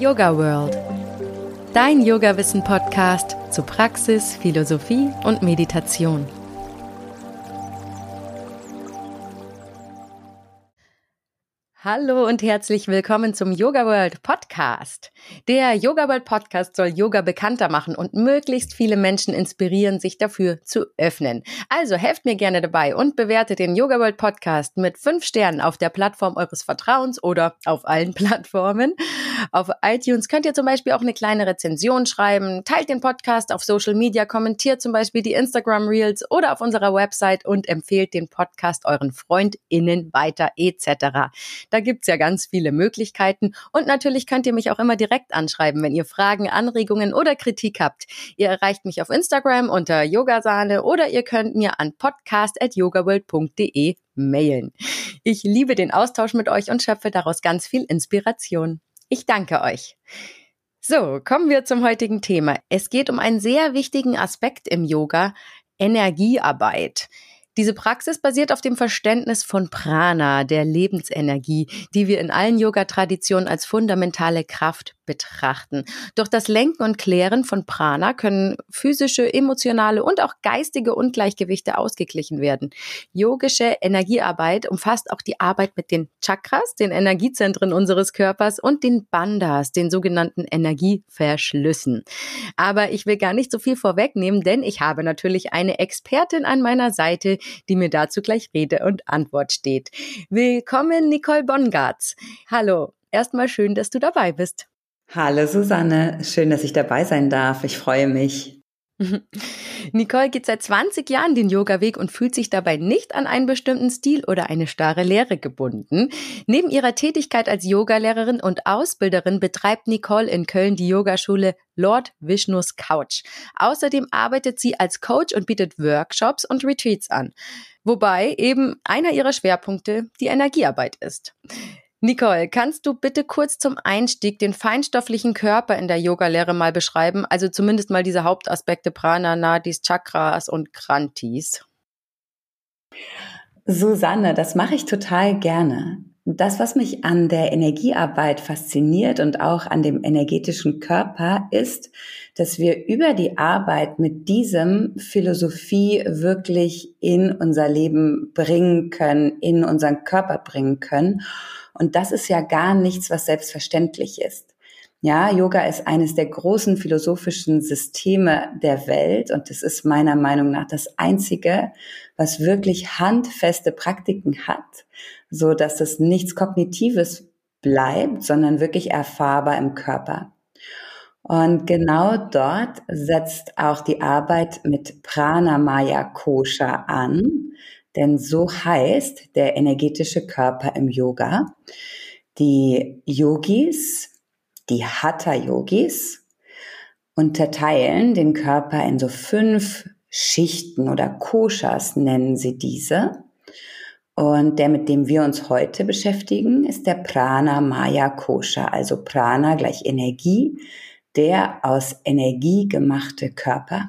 Yoga World. Dein Yoga-Wissen-Podcast zu Praxis, Philosophie und Meditation. Hallo und herzlich willkommen zum Yoga World Podcast. Der Yoga World Podcast soll Yoga bekannter machen und möglichst viele Menschen inspirieren, sich dafür zu öffnen. Also helft mir gerne dabei und bewertet den Yoga World Podcast mit fünf Sternen auf der Plattform eures Vertrauens oder auf allen Plattformen. Auf iTunes könnt ihr zum Beispiel auch eine kleine Rezension schreiben, teilt den Podcast auf Social Media, kommentiert zum Beispiel die Instagram Reels oder auf unserer Website und empfehlt den Podcast euren FreundInnen weiter etc. Da gibt's ja ganz viele Möglichkeiten. Und natürlich könnt ihr mich auch immer direkt anschreiben, wenn ihr Fragen, Anregungen oder Kritik habt. Ihr erreicht mich auf Instagram unter Yogasahne oder ihr könnt mir an podcast.yogaworld.de mailen. Ich liebe den Austausch mit euch und schöpfe daraus ganz viel Inspiration. Ich danke euch. So, kommen wir zum heutigen Thema. Es geht um einen sehr wichtigen Aspekt im Yoga, Energiearbeit. Diese Praxis basiert auf dem Verständnis von Prana, der Lebensenergie, die wir in allen Yoga-Traditionen als fundamentale Kraft betrachten. Durch das Lenken und Klären von Prana können physische, emotionale und auch geistige Ungleichgewichte ausgeglichen werden. Yogische Energiearbeit umfasst auch die Arbeit mit den Chakras, den Energiezentren unseres Körpers und den Bandhas, den sogenannten Energieverschlüssen. Aber ich will gar nicht so viel vorwegnehmen, denn ich habe natürlich eine Expertin an meiner Seite, die mir dazu gleich Rede und Antwort steht. Willkommen, Nicole Bongartz. Hallo, erstmal schön, dass du dabei bist. Hallo Susanne, schön, dass ich dabei sein darf. Ich freue mich. Nicole geht seit 20 Jahren den Yoga-Weg und fühlt sich dabei nicht an einen bestimmten Stil oder eine starre Lehre gebunden. Neben ihrer Tätigkeit als Yogalehrerin und Ausbilderin betreibt Nicole in Köln die Yogaschule Lord Vishnus Couch. Außerdem arbeitet sie als Coach und bietet Workshops und Retreats an. Wobei eben einer ihrer Schwerpunkte die Energiearbeit ist. Nicole, kannst du bitte kurz zum Einstieg den feinstofflichen Körper in der Yogalehre mal beschreiben? Also zumindest mal diese Hauptaspekte Prana, Nadis, Chakras und Krantis. Susanne, das mache ich total gerne. Das, was mich an der Energiearbeit fasziniert und auch an dem energetischen Körper, ist, dass wir über die Arbeit mit diesem Philosophie wirklich in unser Leben bringen können, in unseren Körper bringen können und das ist ja gar nichts, was selbstverständlich ist. Ja, Yoga ist eines der großen philosophischen Systeme der Welt und es ist meiner Meinung nach das einzige, was wirklich handfeste Praktiken hat, so dass es nichts Kognitives bleibt, sondern wirklich erfahrbar im Körper. Und genau dort setzt auch die Arbeit mit Pranamaya Kosha an, denn so heißt der energetische Körper im Yoga. Die Yogis, die Hatha-Yogis, unterteilen den Körper in so fünf Schichten oder Koshas nennen sie diese. Und der, mit dem wir uns heute beschäftigen, ist der Prana Maya Kosha, also Prana gleich Energie, der aus Energie gemachte Körper.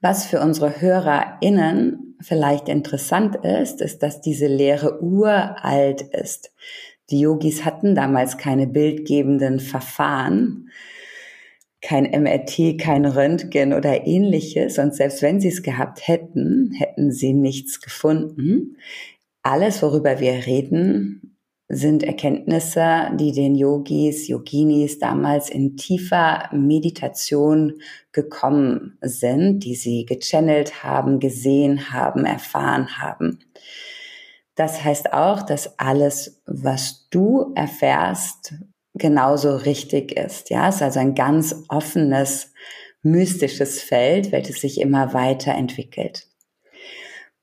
Was für unsere HörerInnen vielleicht interessant ist, ist, dass diese Lehre uralt ist. Die Yogis hatten damals keine bildgebenden Verfahren, kein MRT, kein Röntgen oder ähnliches. Und selbst wenn sie es gehabt hätten, hätten sie nichts gefunden. Alles, worüber wir reden, sind Erkenntnisse, die den Yogis, Yoginis damals in tiefer Meditation gekommen sind, die sie gechannelt haben, gesehen haben, erfahren haben. Das heißt auch, dass alles, was du erfährst, genauso richtig ist. Ja, es ist also ein ganz offenes, mystisches Feld, welches sich immer weiter entwickelt.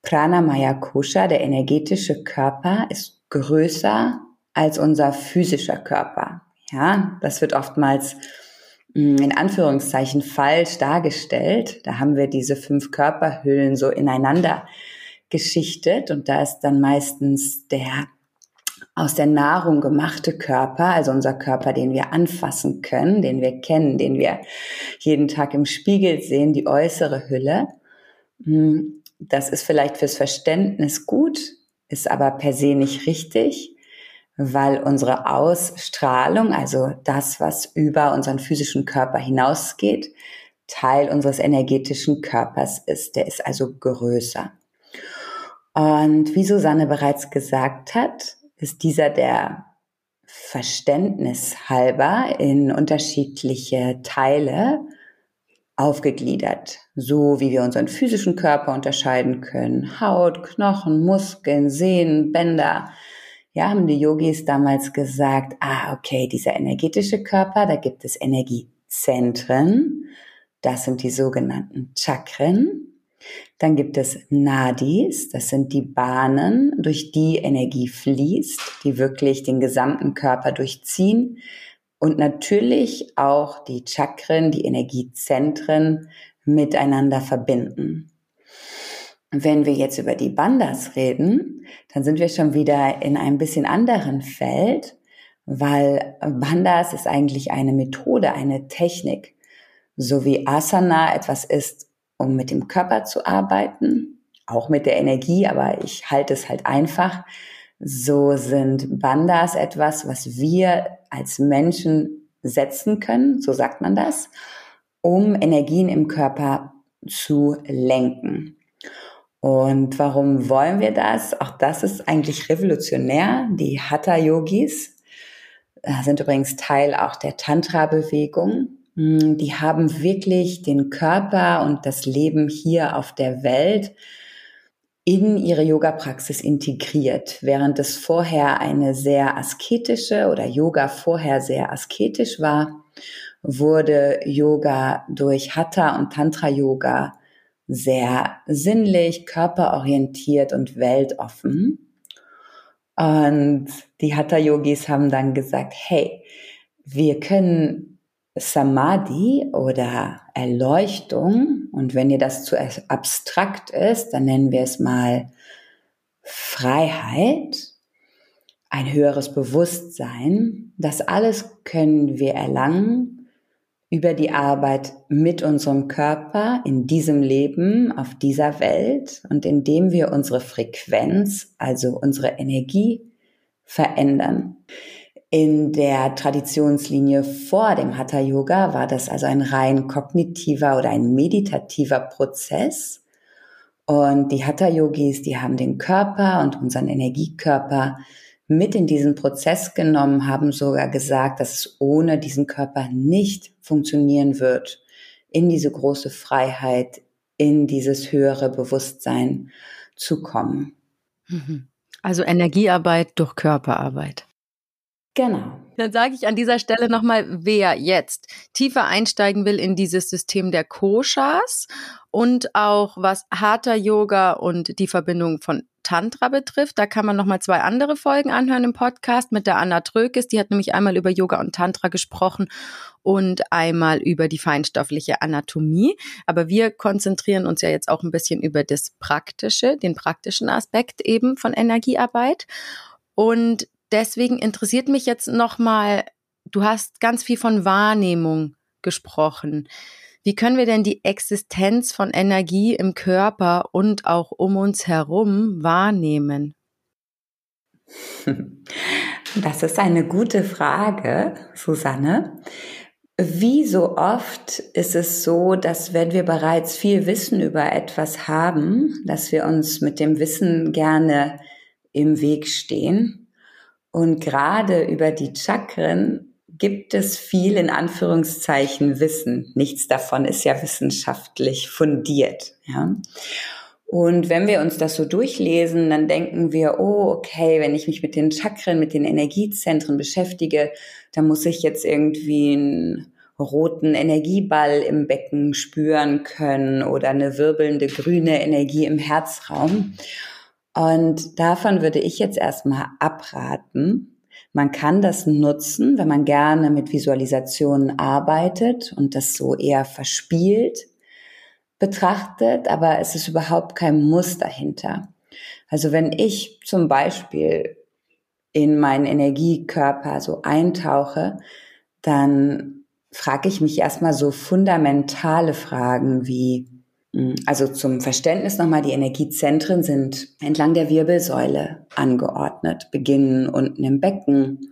Pranamaya Kosha, der energetische Körper, ist größer als unser physischer Körper. Ja, das wird oftmals hm, in Anführungszeichen falsch dargestellt. Da haben wir diese fünf Körperhüllen so ineinander geschichtet und da ist dann meistens der aus der Nahrung gemachte Körper, also unser Körper, den wir anfassen können, den wir kennen, den wir jeden Tag im Spiegel sehen, die äußere Hülle. Hm, das ist vielleicht fürs Verständnis gut, ist aber per se nicht richtig, weil unsere Ausstrahlung, also das, was über unseren physischen Körper hinausgeht, Teil unseres energetischen Körpers ist. Der ist also größer. Und wie Susanne bereits gesagt hat, ist dieser der Verständnis halber in unterschiedliche Teile aufgegliedert, so wie wir unseren physischen Körper unterscheiden können. Haut, Knochen, Muskeln, Sehnen, Bänder. Ja, haben die Yogis damals gesagt, ah, okay, dieser energetische Körper, da gibt es Energiezentren. Das sind die sogenannten Chakren. Dann gibt es Nadis, das sind die Bahnen, durch die Energie fließt, die wirklich den gesamten Körper durchziehen. Und natürlich auch die Chakren, die Energiezentren miteinander verbinden. Wenn wir jetzt über die Bandas reden, dann sind wir schon wieder in einem bisschen anderen Feld, weil Bandas ist eigentlich eine Methode, eine Technik, so wie Asana etwas ist, um mit dem Körper zu arbeiten, auch mit der Energie, aber ich halte es halt einfach. So sind Bandas etwas, was wir als Menschen setzen können, so sagt man das, um Energien im Körper zu lenken. Und warum wollen wir das? Auch das ist eigentlich revolutionär. Die Hatha-Yogis äh, sind übrigens Teil auch der Tantra-Bewegung. Hm, die haben wirklich den Körper und das Leben hier auf der Welt in ihre Yoga-Praxis integriert, während es vorher eine sehr asketische oder Yoga vorher sehr asketisch war, wurde Yoga durch Hatha und Tantra Yoga sehr sinnlich, körperorientiert und weltoffen. Und die Hatha Yogis haben dann gesagt, hey, wir können Samadhi oder Erleuchtung, und wenn dir das zu abstrakt ist, dann nennen wir es mal Freiheit, ein höheres Bewusstsein, das alles können wir erlangen über die Arbeit mit unserem Körper in diesem Leben, auf dieser Welt. Und indem wir unsere Frequenz, also unsere Energie verändern. In der Traditionslinie vor dem Hatha Yoga war das also ein rein kognitiver oder ein meditativer Prozess. Und die Hatha Yogis, die haben den Körper und unseren Energiekörper mit in diesen Prozess genommen, haben sogar gesagt, dass es ohne diesen Körper nicht funktionieren wird, in diese große Freiheit, in dieses höhere Bewusstsein zu kommen. Mhm. Also Energiearbeit durch Körperarbeit. Genau. Dann sage ich an dieser Stelle nochmal, wer jetzt tiefer einsteigen will in dieses System der Koshas und auch was harter Yoga und die Verbindung von Tantra betrifft, da kann man nochmal zwei andere Folgen anhören im Podcast mit der Anna Trökes. Die hat nämlich einmal über Yoga und Tantra gesprochen und einmal über die feinstoffliche Anatomie. Aber wir konzentrieren uns ja jetzt auch ein bisschen über das Praktische, den praktischen Aspekt eben von Energiearbeit. Und deswegen interessiert mich jetzt nochmal, du hast ganz viel von Wahrnehmung gesprochen. Wie können wir denn die Existenz von Energie im Körper und auch um uns herum wahrnehmen? Das ist eine gute Frage, Susanne. Wie so oft ist es so, dass wenn wir bereits viel Wissen über etwas haben, dass wir uns mit dem Wissen gerne im Weg stehen und gerade über die Chakren gibt es viel in Anführungszeichen Wissen. Nichts davon ist ja wissenschaftlich fundiert. Ja? Und wenn wir uns das so durchlesen, dann denken wir, oh, okay, wenn ich mich mit den Chakren, mit den Energiezentren beschäftige, dann muss ich jetzt irgendwie einen roten Energieball im Becken spüren können oder eine wirbelnde grüne Energie im Herzraum. Und davon würde ich jetzt erstmal abraten. Man kann das nutzen, wenn man gerne mit Visualisationen arbeitet und das so eher verspielt betrachtet, aber es ist überhaupt kein Muss dahinter. Also wenn ich zum Beispiel in meinen Energiekörper so eintauche, dann frage ich mich erstmal so fundamentale Fragen wie, also zum Verständnis nochmal, die Energiezentren sind entlang der Wirbelsäule angeordnet, beginnen unten im Becken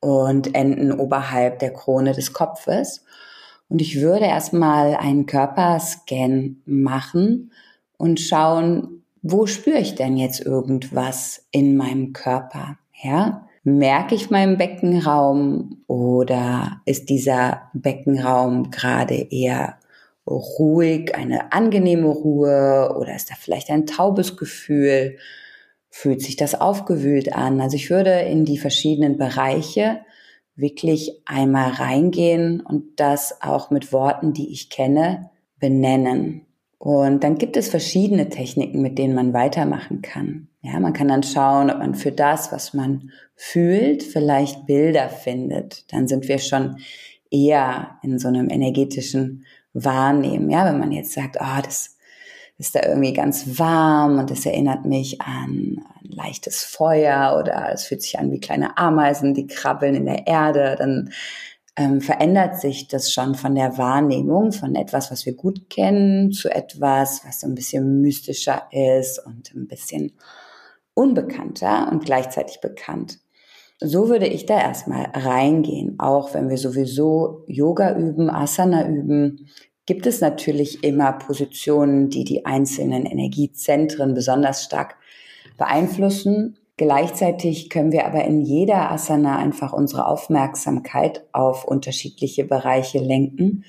und enden oberhalb der Krone des Kopfes. Und ich würde erstmal einen Körperscan machen und schauen, wo spüre ich denn jetzt irgendwas in meinem Körper? Ja, merke ich meinen Beckenraum oder ist dieser Beckenraum gerade eher ruhig, eine angenehme Ruhe oder ist da vielleicht ein taubes Gefühl? Fühlt sich das aufgewühlt an? Also ich würde in die verschiedenen Bereiche wirklich einmal reingehen und das auch mit Worten, die ich kenne, benennen. Und dann gibt es verschiedene Techniken, mit denen man weitermachen kann. Ja, man kann dann schauen, ob man für das, was man fühlt, vielleicht Bilder findet. Dann sind wir schon eher in so einem energetischen Wahrnehmen. Ja, wenn man jetzt sagt, oh, das ist da irgendwie ganz warm und das erinnert mich an ein leichtes Feuer oder es fühlt sich an wie kleine Ameisen, die krabbeln in der Erde, dann ähm, verändert sich das schon von der Wahrnehmung von etwas, was wir gut kennen, zu etwas, was so ein bisschen mystischer ist und ein bisschen unbekannter und gleichzeitig bekannt. So würde ich da erstmal reingehen. Auch wenn wir sowieso Yoga üben, Asana üben, gibt es natürlich immer Positionen, die die einzelnen Energiezentren besonders stark beeinflussen. Gleichzeitig können wir aber in jeder Asana einfach unsere Aufmerksamkeit auf unterschiedliche Bereiche lenken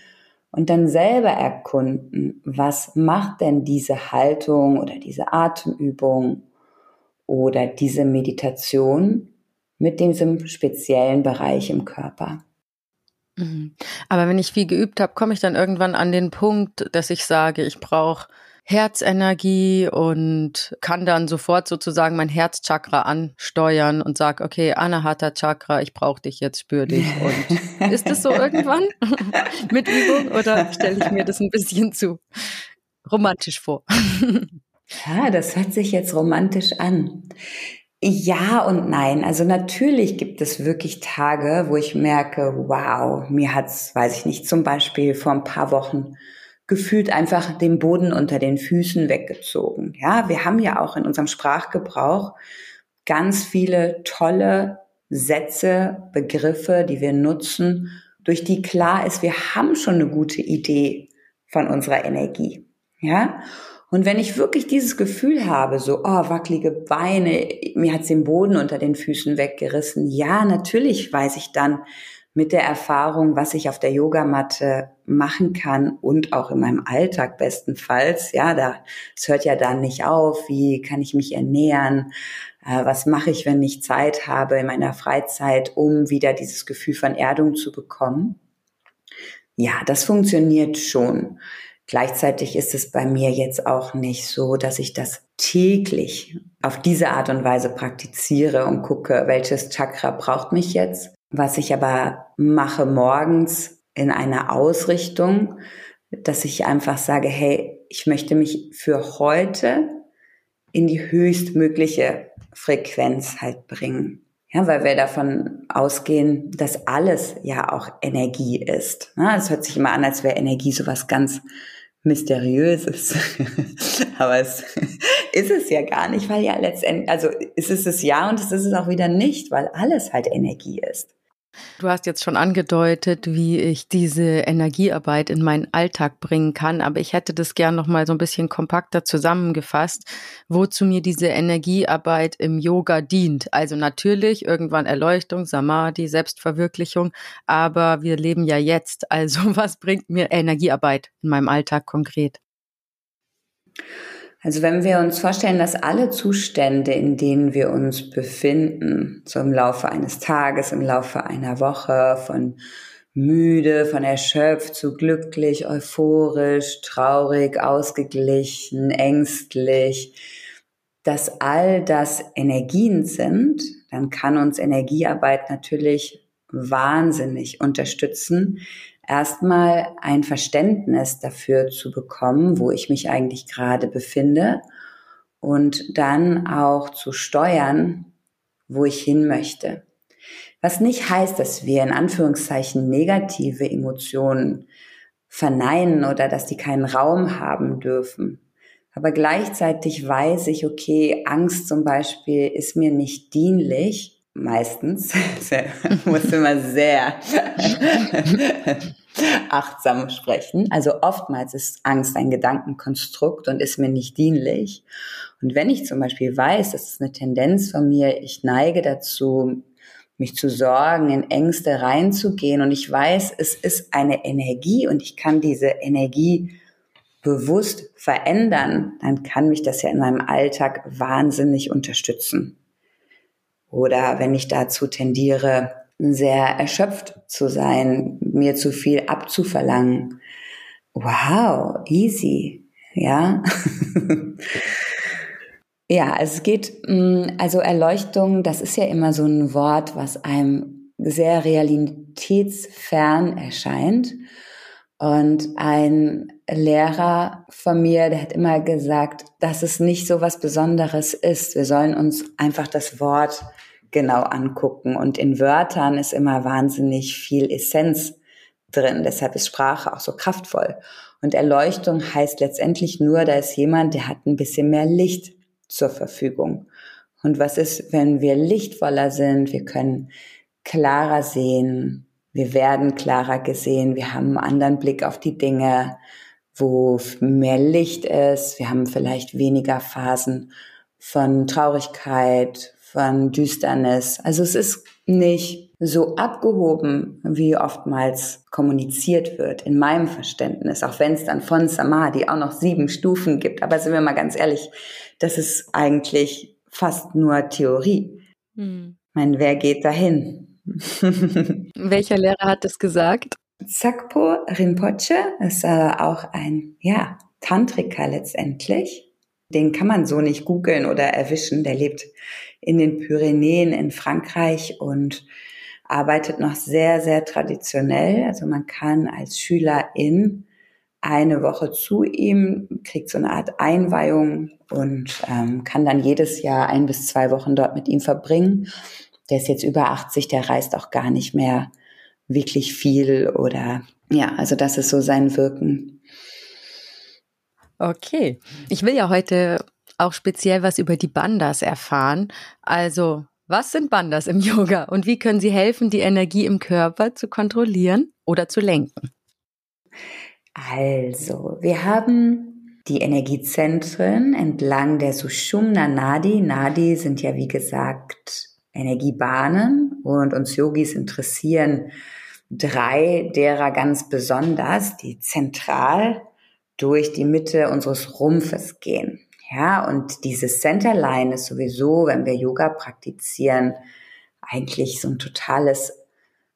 und dann selber erkunden, was macht denn diese Haltung oder diese Atemübung oder diese Meditation mit diesem speziellen Bereich im Körper. Mhm. Aber wenn ich viel geübt habe, komme ich dann irgendwann an den Punkt, dass ich sage, ich brauche Herzenergie und kann dann sofort sozusagen mein Herzchakra ansteuern und sag, okay, Anahata Chakra, ich brauche dich jetzt, spür dich. Und ist das so irgendwann mit Übung oder stelle ich mir das ein bisschen zu romantisch vor? ja, das hört sich jetzt romantisch an. Ja und nein. Also natürlich gibt es wirklich Tage, wo ich merke, wow, mir hat's, weiß ich nicht, zum Beispiel vor ein paar Wochen gefühlt einfach den Boden unter den Füßen weggezogen. Ja, wir haben ja auch in unserem Sprachgebrauch ganz viele tolle Sätze, Begriffe, die wir nutzen, durch die klar ist, wir haben schon eine gute Idee von unserer Energie. Ja? Und wenn ich wirklich dieses Gefühl habe, so, oh, wackelige Beine, mir hat's den Boden unter den Füßen weggerissen, ja, natürlich weiß ich dann, mit der Erfahrung, was ich auf der Yogamatte machen kann und auch in meinem Alltag bestenfalls. Ja, da, es hört ja dann nicht auf. Wie kann ich mich ernähren? Äh, was mache ich, wenn ich Zeit habe in meiner Freizeit, um wieder dieses Gefühl von Erdung zu bekommen? Ja, das funktioniert schon. Gleichzeitig ist es bei mir jetzt auch nicht so, dass ich das täglich auf diese Art und Weise praktiziere und gucke, welches Chakra braucht mich jetzt, was ich aber mache morgens in einer Ausrichtung, dass ich einfach sage, hey, ich möchte mich für heute in die höchstmögliche Frequenz halt bringen. Ja, weil wir davon ausgehen, dass alles ja auch Energie ist. Es hört sich immer an, als wäre Energie sowas ganz Mysteriöses. Aber es ist es ja gar nicht, weil ja letztendlich, also ist es es ja und es ist es auch wieder nicht, weil alles halt Energie ist. Du hast jetzt schon angedeutet, wie ich diese Energiearbeit in meinen Alltag bringen kann, aber ich hätte das gern noch mal so ein bisschen kompakter zusammengefasst, wozu mir diese Energiearbeit im Yoga dient. Also natürlich irgendwann Erleuchtung, Samadhi, Selbstverwirklichung, aber wir leben ja jetzt. Also was bringt mir Energiearbeit in meinem Alltag konkret? Also wenn wir uns vorstellen, dass alle Zustände, in denen wir uns befinden, so im Laufe eines Tages, im Laufe einer Woche, von müde, von erschöpft zu glücklich, euphorisch, traurig, ausgeglichen, ängstlich, dass all das Energien sind, dann kann uns Energiearbeit natürlich wahnsinnig unterstützen, erstmal ein Verständnis dafür zu bekommen, wo ich mich eigentlich gerade befinde und dann auch zu steuern, wo ich hin möchte. Was nicht heißt, dass wir in Anführungszeichen negative Emotionen verneinen oder dass die keinen Raum haben dürfen. Aber gleichzeitig weiß ich, okay, Angst zum Beispiel ist mir nicht dienlich, meistens. Muss immer sehr achtsam sprechen. Also oftmals ist Angst ein Gedankenkonstrukt und ist mir nicht dienlich. Und wenn ich zum Beispiel weiß, das ist eine Tendenz von mir, ich neige dazu, mich zu sorgen, in Ängste reinzugehen und ich weiß, es ist eine Energie und ich kann diese Energie bewusst verändern, dann kann mich das ja in meinem Alltag wahnsinnig unterstützen. Oder wenn ich dazu tendiere, sehr erschöpft zu sein, mir zu viel abzuverlangen. Wow, easy, ja. ja, es geht, mm, also Erleuchtung, das ist ja immer so ein Wort, was einem sehr realitätsfern erscheint. Und ein Lehrer von mir, der hat immer gesagt, dass es nicht so was Besonderes ist. Wir sollen uns einfach das Wort genau angucken. Und in Wörtern ist immer wahnsinnig viel Essenz drin. Deshalb ist Sprache auch so kraftvoll. Und Erleuchtung heißt letztendlich nur, da ist jemand, der hat ein bisschen mehr Licht zur Verfügung. Und was ist, wenn wir lichtvoller sind? Wir können klarer sehen. Wir werden klarer gesehen. Wir haben einen anderen Blick auf die Dinge, wo mehr Licht ist. Wir haben vielleicht weniger Phasen von Traurigkeit, von Düsternis. Also es ist nicht so abgehoben, wie oftmals kommuniziert wird, in meinem Verständnis, auch wenn es dann von Samadhi auch noch sieben Stufen gibt. Aber sind wir mal ganz ehrlich, das ist eigentlich fast nur Theorie. Hm. Ich meine, wer geht dahin? Welcher Lehrer hat das gesagt? Sakpo Rinpoche ist äh, auch ein, ja, Tantriker letztendlich. Den kann man so nicht googeln oder erwischen. Der lebt in den Pyrenäen in Frankreich und arbeitet noch sehr, sehr traditionell. Also man kann als Schülerin eine Woche zu ihm, kriegt so eine Art Einweihung und ähm, kann dann jedes Jahr ein bis zwei Wochen dort mit ihm verbringen. Der ist jetzt über 80, der reist auch gar nicht mehr wirklich viel oder ja, also das ist so sein Wirken. Okay. Ich will ja heute auch speziell was über die Bandas erfahren. Also, was sind Bandas im Yoga und wie können sie helfen, die Energie im Körper zu kontrollieren oder zu lenken? Also, wir haben die Energiezentren entlang der Sushumna Nadi. Nadi sind ja wie gesagt Energiebahnen und uns Yogis interessieren drei derer ganz besonders, die zentral durch die Mitte unseres Rumpfes gehen. Ja, und dieses Centerline ist sowieso, wenn wir Yoga praktizieren, eigentlich so ein totales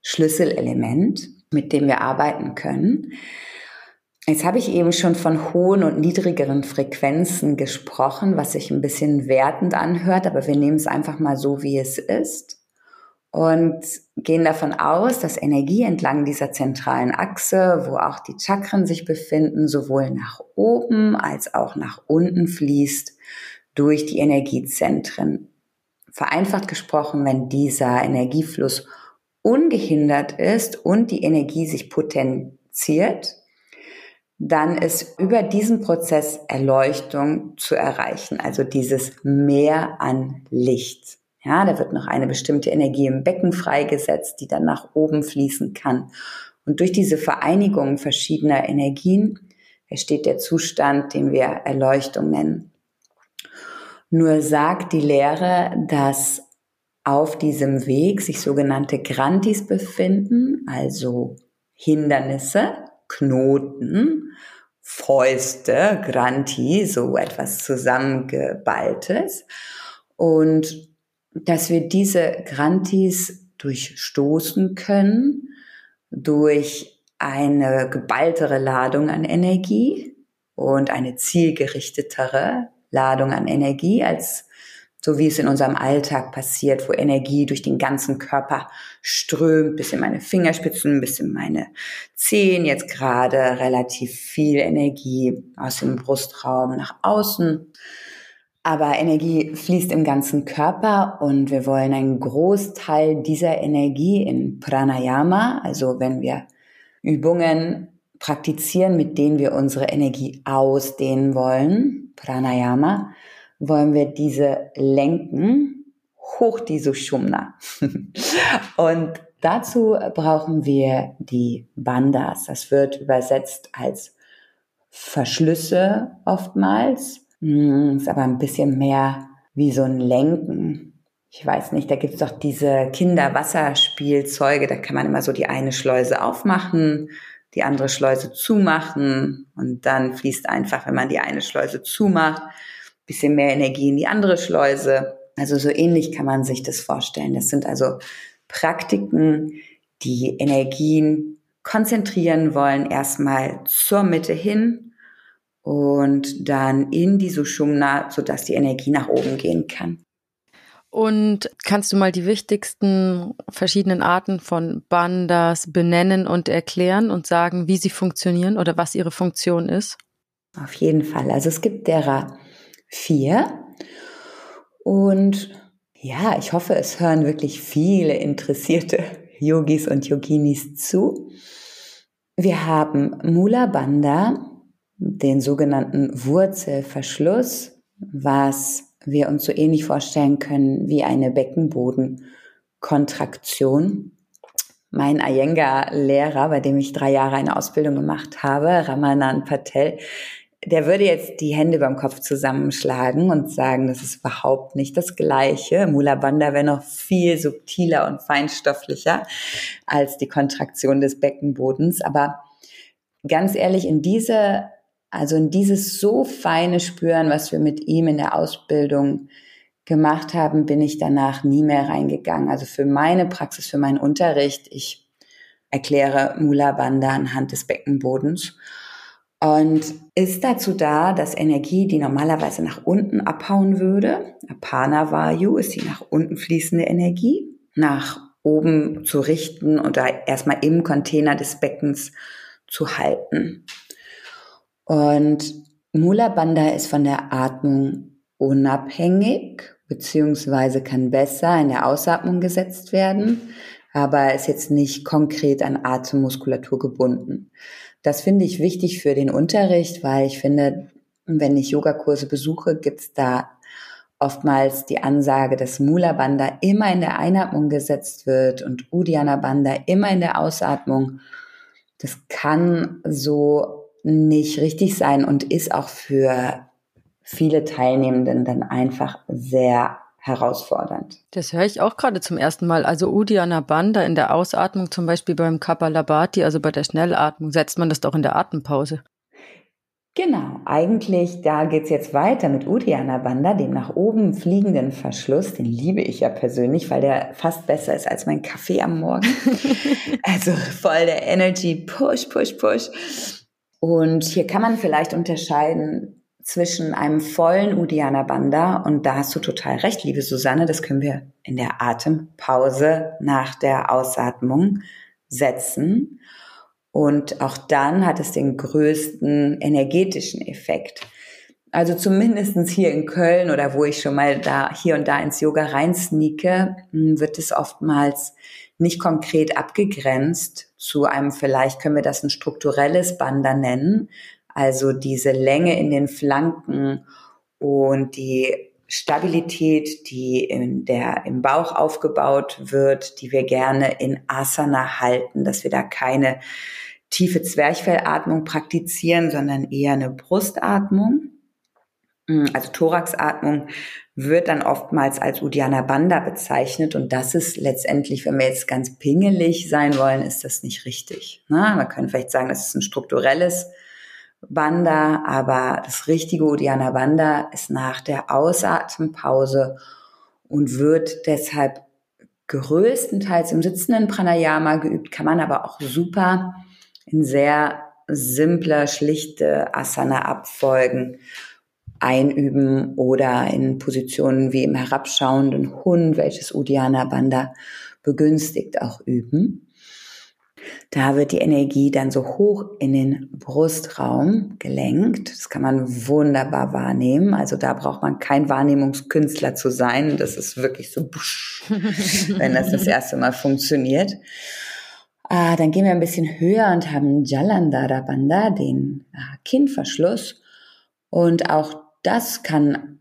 Schlüsselelement, mit dem wir arbeiten können. Jetzt habe ich eben schon von hohen und niedrigeren Frequenzen gesprochen, was sich ein bisschen wertend anhört, aber wir nehmen es einfach mal so, wie es ist und gehen davon aus, dass Energie entlang dieser zentralen Achse, wo auch die Chakren sich befinden, sowohl nach oben als auch nach unten fließt durch die Energiezentren. Vereinfacht gesprochen, wenn dieser Energiefluss ungehindert ist und die Energie sich potenziert, dann ist über diesen Prozess Erleuchtung zu erreichen, also dieses Mehr an Licht. Ja, da wird noch eine bestimmte Energie im Becken freigesetzt, die dann nach oben fließen kann. Und durch diese Vereinigung verschiedener Energien entsteht der Zustand, den wir Erleuchtung nennen. Nur sagt die Lehre, dass auf diesem Weg sich sogenannte Grantis befinden, also Hindernisse, Knoten, Fäuste, Granti, so etwas zusammengeballtes. Und dass wir diese Grantis durchstoßen können durch eine geballtere Ladung an Energie und eine zielgerichtetere Ladung an Energie als so wie es in unserem Alltag passiert, wo Energie durch den ganzen Körper strömt, bis in meine Fingerspitzen, bis in meine Zehen, jetzt gerade relativ viel Energie aus dem Brustraum nach außen aber Energie fließt im ganzen Körper und wir wollen einen Großteil dieser Energie in Pranayama, also wenn wir Übungen praktizieren, mit denen wir unsere Energie ausdehnen wollen, Pranayama, wollen wir diese lenken, hoch die Sushumna. Und dazu brauchen wir die Bandas. Das wird übersetzt als Verschlüsse oftmals. Hm, ist aber ein bisschen mehr wie so ein Lenken. Ich weiß nicht, da gibt's doch diese Kinderwasserspielzeuge, da kann man immer so die eine Schleuse aufmachen, die andere Schleuse zumachen und dann fließt einfach, wenn man die eine Schleuse zumacht, bisschen mehr Energie in die andere Schleuse. Also so ähnlich kann man sich das vorstellen. Das sind also Praktiken, die Energien konzentrieren wollen, erstmal zur Mitte hin und dann in die Sushumna, sodass die Energie nach oben gehen kann. Und kannst du mal die wichtigsten verschiedenen Arten von Bandas benennen und erklären und sagen, wie sie funktionieren oder was ihre Funktion ist? Auf jeden Fall. Also es gibt derer vier. Und ja, ich hoffe, es hören wirklich viele interessierte Yogis und Yoginis zu. Wir haben Mula Bandha, den sogenannten Wurzelverschluss, was wir uns so ähnlich vorstellen können wie eine Beckenbodenkontraktion. Mein Iyengar-Lehrer, bei dem ich drei Jahre eine Ausbildung gemacht habe, Ramanan Patel, der würde jetzt die Hände beim Kopf zusammenschlagen und sagen, das ist überhaupt nicht das Gleiche. Mula Bandha wäre noch viel subtiler und feinstofflicher als die Kontraktion des Beckenbodens. Aber ganz ehrlich, in diese also in dieses so feine Spüren, was wir mit ihm in der Ausbildung gemacht haben, bin ich danach nie mehr reingegangen. Also für meine Praxis, für meinen Unterricht, ich erkläre Mula Bandha anhand des Beckenbodens und ist dazu da, dass Energie, die normalerweise nach unten abhauen würde, Apana Vayu ist die nach unten fließende Energie, nach oben zu richten und da erstmal im Container des Beckens zu halten. Und Mula Bandha ist von der Atmung unabhängig, beziehungsweise kann besser in der Ausatmung gesetzt werden, aber ist jetzt nicht konkret an Atemmuskulatur gebunden. Das finde ich wichtig für den Unterricht, weil ich finde, wenn ich Yogakurse besuche, gibt's da oftmals die Ansage, dass Mula Bandha immer in der Einatmung gesetzt wird und Uddiyana Bandha immer in der Ausatmung. Das kann so nicht richtig sein und ist auch für viele Teilnehmenden dann einfach sehr herausfordernd. Das höre ich auch gerade zum ersten Mal. Also Udiana Banda in der Ausatmung, zum Beispiel beim Kapalabhati, also bei der Schnellatmung, setzt man das doch in der Atempause. Genau, eigentlich, da geht's jetzt weiter mit Udiana Banda, dem nach oben fliegenden Verschluss. Den liebe ich ja persönlich, weil der fast besser ist als mein Kaffee am Morgen. also voll der Energy, push, push, push. Und hier kann man vielleicht unterscheiden zwischen einem vollen Udiana Banda und da hast du total recht, liebe Susanne, das können wir in der Atempause nach der Ausatmung setzen. Und auch dann hat es den größten energetischen Effekt. Also zumindestens hier in Köln oder wo ich schon mal da hier und da ins Yoga reinsneake, hm, wird es oftmals nicht konkret abgegrenzt zu einem, vielleicht können wir das ein strukturelles Banda nennen, also diese Länge in den Flanken und die Stabilität, die in der, im Bauch aufgebaut wird, die wir gerne in Asana halten, dass wir da keine tiefe Zwerchfellatmung praktizieren, sondern eher eine Brustatmung. Also Thoraxatmung wird dann oftmals als Udiana Banda bezeichnet und das ist letztendlich, wenn wir jetzt ganz pingelig sein wollen, ist das nicht richtig. Na, man kann vielleicht sagen, das ist ein strukturelles Banda, aber das richtige Udiana Banda ist nach der Ausatempause und wird deshalb größtenteils im sitzenden Pranayama geübt, kann man aber auch super in sehr simple, schlichte Asana abfolgen einüben oder in Positionen wie im herabschauenden Hund, welches Udiana Banda begünstigt, auch üben. Da wird die Energie dann so hoch in den Brustraum gelenkt. Das kann man wunderbar wahrnehmen. Also da braucht man kein Wahrnehmungskünstler zu sein. Das ist wirklich so, busch, wenn das das erste Mal funktioniert. Ah, dann gehen wir ein bisschen höher und haben Jalandhara Bandha, den ah, Kinnverschluss. Und auch das kann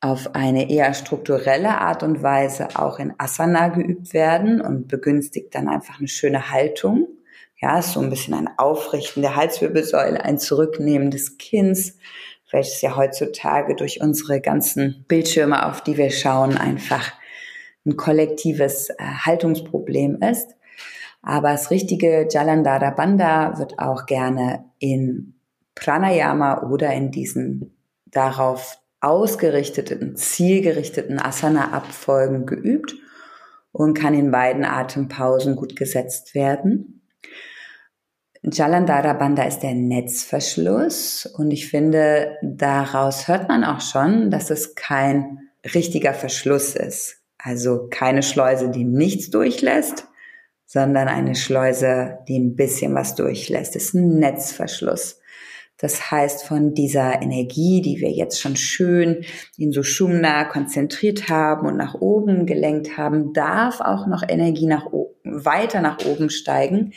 auf eine eher strukturelle Art und Weise auch in Asana geübt werden und begünstigt dann einfach eine schöne Haltung. Ja, so ein bisschen ein Aufrichten der Halswirbelsäule, ein Zurücknehmen des Kinns, welches ja heutzutage durch unsere ganzen Bildschirme, auf die wir schauen, einfach ein kollektives äh, Haltungsproblem ist. Aber das richtige Jalandhara Bandha wird auch gerne in Pranayama oder in diesen darauf ausgerichteten, zielgerichteten Asana-Abfolgen geübt und kann in beiden Atempausen gut gesetzt werden. Jalandhara Bandha ist der Netzverschluss und ich finde, daraus hört man auch schon, dass es kein richtiger Verschluss ist. Also keine Schleuse, die nichts durchlässt, sondern eine Schleuse, die ein bisschen was durchlässt. Das ist ein Netzverschluss. Das heißt, von dieser Energie, die wir jetzt schon schön in so Shumna konzentriert haben und nach oben gelenkt haben, darf auch noch Energie nach weiter nach oben steigen.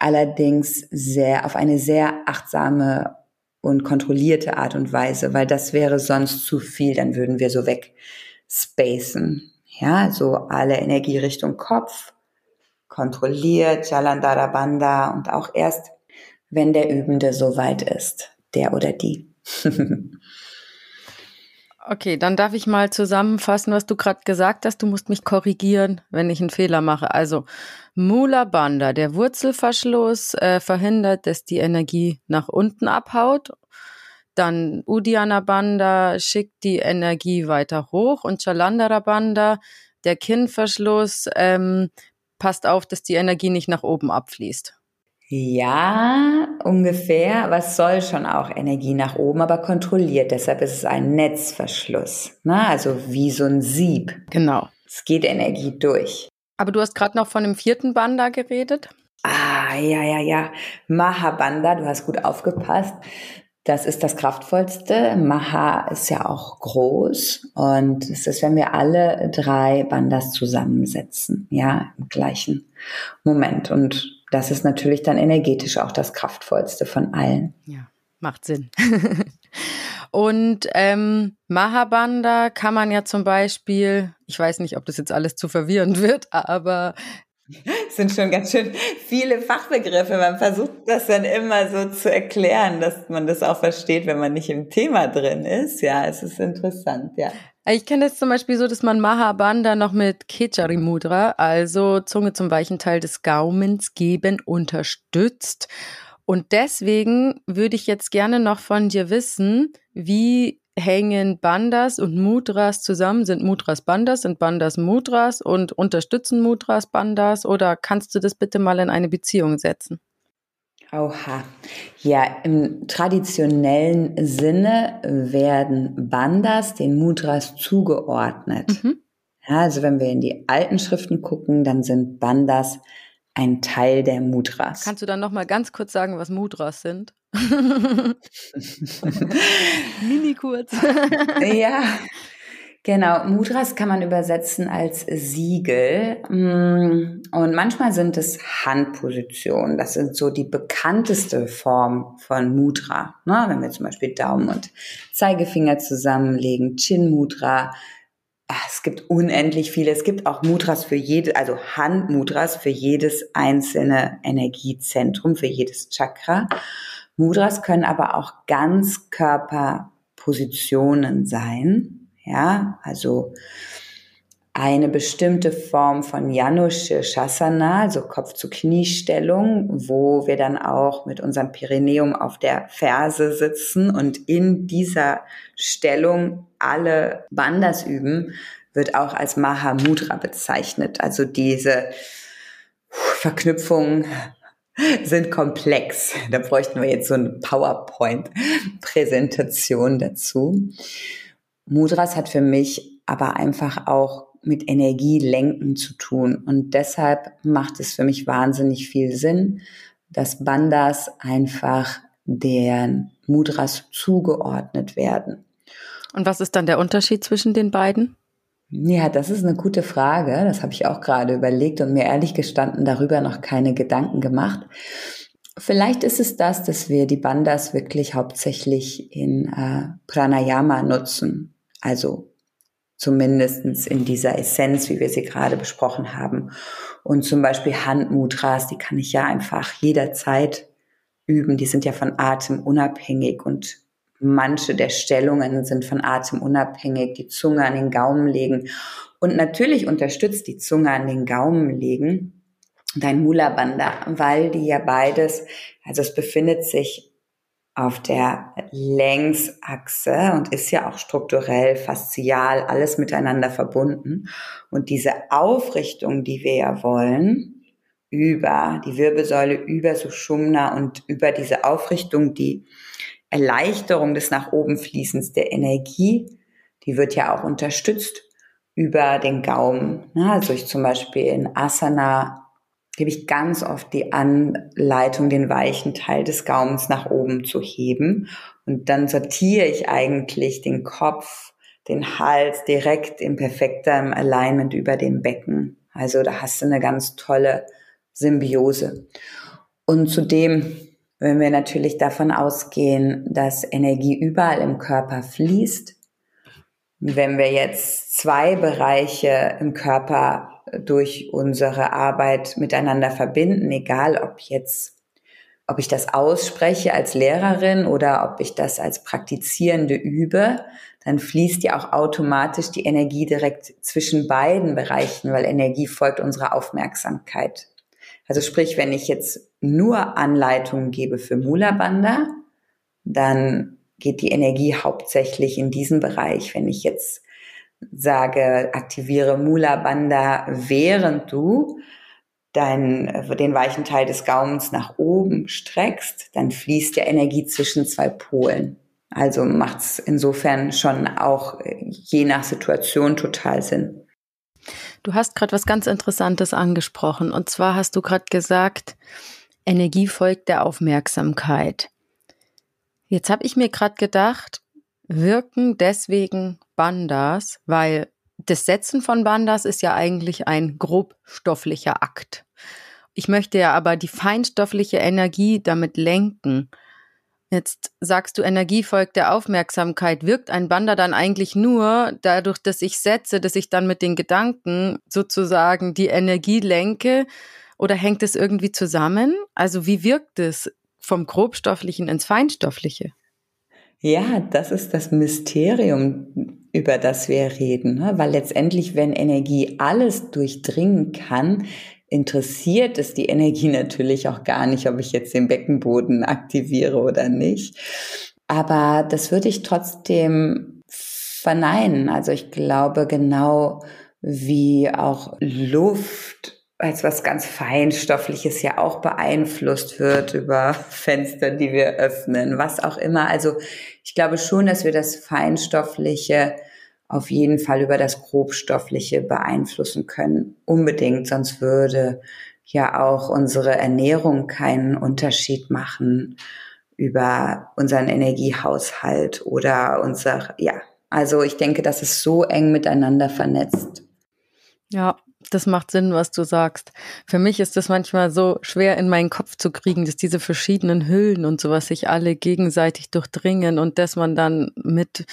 Allerdings sehr, auf eine sehr achtsame und kontrollierte Art und Weise, weil das wäre sonst zu viel, dann würden wir so wegspacen. Ja, so alle Energie Richtung Kopf, kontrolliert, Jalandhara Bandha und auch erst wenn der Übende soweit ist, der oder die. okay, dann darf ich mal zusammenfassen, was du gerade gesagt hast. Du musst mich korrigieren, wenn ich einen Fehler mache. Also Mula Bandha, der Wurzelverschluss, äh, verhindert, dass die Energie nach unten abhaut. Dann Udiana Bandha schickt die Energie weiter hoch und Chalandara Bandha, der Kinnverschluss, ähm, passt auf, dass die Energie nicht nach oben abfließt. Ja, ungefähr, aber es soll schon auch Energie nach oben, aber kontrolliert. Deshalb ist es ein Netzverschluss. Ne? Also wie so ein Sieb. Genau. Es geht Energie durch. Aber du hast gerade noch von dem vierten Banda geredet. Ah, ja, ja, ja. Mahabanda, du hast gut aufgepasst. Das ist das kraftvollste. Maha ist ja auch groß und es ist, wenn wir alle drei Bandas zusammensetzen, ja, im gleichen Moment. Und das ist natürlich dann energetisch auch das kraftvollste von allen. Ja, macht Sinn. Und ähm, Mahabanda kann man ja zum Beispiel, ich weiß nicht, ob das jetzt alles zu verwirrend wird, aber es sind schon ganz schön viele Fachbegriffe. Man versucht das dann immer so zu erklären, dass man das auch versteht, wenn man nicht im Thema drin ist. Ja, es ist interessant, ja. Ich kenne das zum Beispiel so, dass man Mahabandha noch mit Kechari Mudra, also Zunge zum weichen Teil des Gaumens geben, unterstützt. Und deswegen würde ich jetzt gerne noch von dir wissen, wie hängen Bandas und Mudras zusammen? Sind Mudras Bandas, sind Bandas Mudras und unterstützen Mudras Bandas? Oder kannst du das bitte mal in eine Beziehung setzen? Oha. Ja, im traditionellen Sinne werden Bandas den Mudras zugeordnet. Mhm. Ja, also wenn wir in die alten Schriften gucken, dann sind Bandas ein Teil der Mudras. Kannst du dann noch mal ganz kurz sagen, was Mudras sind? Mini kurz. ja, Genau, Mudras kann man übersetzen als Siegel. Mm, und manchmal sind es Handpositionen. Das sind so die bekannteste Form von Mudra. Ne? Wenn wir zum Beispiel Daumen und Zeigefinger zusammenlegen, Chin Mudra. Ah, es gibt unendlich viele. Es gibt auch Mudras für jede, also Handmudras für jedes einzelne Energiezentrum, für jedes Chakra. Mudras können aber auch Ganzkörperpositionen sein. Ja, also eine bestimmte Form von Janusche Shasana, also Kopf-zu-Knie-Stellung, wo wir dann auch mit unserem Perineum auf der Ferse sitzen und in dieser Stellung alle Bandas üben, wird auch als Mahamudra bezeichnet. Also diese Verknüpfungen sind komplex. Da bräuchten wir jetzt so eine PowerPoint-Präsentation dazu. Mudras hat für mich aber einfach auch mit Energielenken zu tun. Und deshalb macht es für mich wahnsinnig viel Sinn, dass Bandas einfach deren Mudras zugeordnet werden. Und was ist dann der Unterschied zwischen den beiden? Ja, das ist eine gute Frage. Das habe ich auch gerade überlegt und mir ehrlich gestanden darüber noch keine Gedanken gemacht. Vielleicht ist es das, dass wir die Bandas wirklich hauptsächlich in äh, Pranayama nutzen. Also zumindestens in dieser Essenz, wie wir sie gerade besprochen haben. Und zum Beispiel Handmudras, die kann ich ja einfach jederzeit üben. Die sind ja von Atem unabhängig und manche der Stellungen sind von Atem unabhängig. Die Zunge an den Gaumen legen. Und natürlich unterstützt die Zunge an den Gaumen legen dein Mula Bandha, weil die ja beides, also es befindet sich auf der Längsachse und ist ja auch strukturell, faszial, alles miteinander verbunden. Und diese Aufrichtung, die wir ja wollen, über die Wirbelsäule, über Sushumna und über diese Aufrichtung, die Erleichterung des nach oben fließens der Energie, die wird ja auch unterstützt über den Gaumen. Also ich zum Beispiel in Asana gebe ich ganz oft die Anleitung, den weichen Teil des Gaumens nach oben zu heben. Und dann sortiere ich eigentlich den Kopf, den Hals direkt in perfektem Alignment über dem Becken. Also da hast du eine ganz tolle Symbiose. Und zudem, wenn wir natürlich davon ausgehen, dass Energie überall im Körper fließt, wenn wir jetzt zwei Bereiche im Körper durch unsere Arbeit miteinander verbinden, egal ob jetzt, ob ich das ausspreche als Lehrerin oder ob ich das als Praktizierende übe, dann fließt ja auch automatisch die Energie direkt zwischen beiden Bereichen, weil Energie folgt unserer Aufmerksamkeit. Also sprich, wenn ich jetzt nur Anleitungen gebe für Mula Bandha, dann geht die Energie hauptsächlich in diesen Bereich. Wenn ich jetzt sage, aktiviere Mula Bandha, während du dein, den weichen Teil des Gaumens nach oben streckst, dann fließt ja Energie zwischen zwei Polen. Also macht es insofern schon auch je nach Situation total Sinn. Du hast gerade was ganz Interessantes angesprochen. Und zwar hast du gerade gesagt, Energie folgt der Aufmerksamkeit. Jetzt habe ich mir gerade gedacht, wirken deswegen Bandas, weil das Setzen von Bandas ist ja eigentlich ein grobstofflicher Akt. Ich möchte ja aber die feinstoffliche Energie damit lenken. Jetzt sagst du, Energie folgt der Aufmerksamkeit. Wirkt ein Banda dann eigentlich nur dadurch, dass ich setze, dass ich dann mit den Gedanken sozusagen die Energie lenke? Oder hängt es irgendwie zusammen? Also wie wirkt es vom grobstofflichen ins feinstoffliche? Ja, das ist das Mysterium, über das wir reden, ne? weil letztendlich, wenn Energie alles durchdringen kann, interessiert es die Energie natürlich auch gar nicht, ob ich jetzt den Beckenboden aktiviere oder nicht. Aber das würde ich trotzdem verneinen. Also ich glaube genau wie auch Luft als was ganz Feinstoffliches ja auch beeinflusst wird über Fenster, die wir öffnen, was auch immer. Also ich glaube schon, dass wir das Feinstoffliche auf jeden Fall über das Grobstoffliche beeinflussen können. Unbedingt, sonst würde ja auch unsere Ernährung keinen Unterschied machen über unseren Energiehaushalt oder unser, ja. Also ich denke, das ist so eng miteinander vernetzt. Ja, das macht Sinn, was du sagst. Für mich ist das manchmal so schwer in meinen Kopf zu kriegen, dass diese verschiedenen Hüllen und sowas sich alle gegenseitig durchdringen und dass man dann mit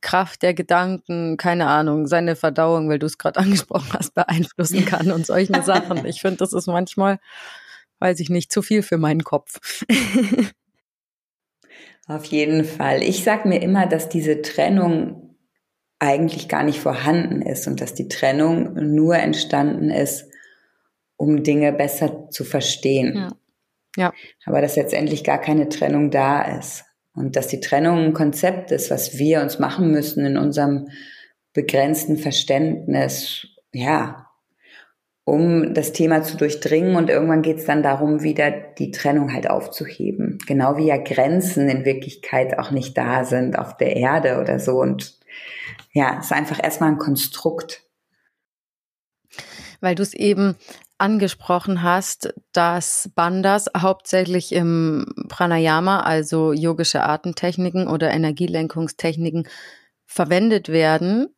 Kraft der Gedanken, keine Ahnung, seine Verdauung, weil du es gerade angesprochen hast, beeinflussen kann und solche Sachen. Ich finde, das ist manchmal, weiß ich nicht, zu viel für meinen Kopf. Auf jeden Fall. Ich sag mir immer, dass diese Trennung eigentlich gar nicht vorhanden ist und dass die Trennung nur entstanden ist, um Dinge besser zu verstehen. Ja. ja. Aber dass letztendlich gar keine Trennung da ist. Und dass die Trennung ein Konzept ist, was wir uns machen müssen in unserem begrenzten Verständnis, ja, um das Thema zu durchdringen. Und irgendwann geht es dann darum, wieder die Trennung halt aufzuheben. Genau wie ja Grenzen in Wirklichkeit auch nicht da sind auf der Erde oder so. Und ja, ist einfach erstmal ein Konstrukt. Weil du es eben angesprochen hast, dass Bandas hauptsächlich im Pranayama, also yogische Artentechniken oder Energielenkungstechniken verwendet werden.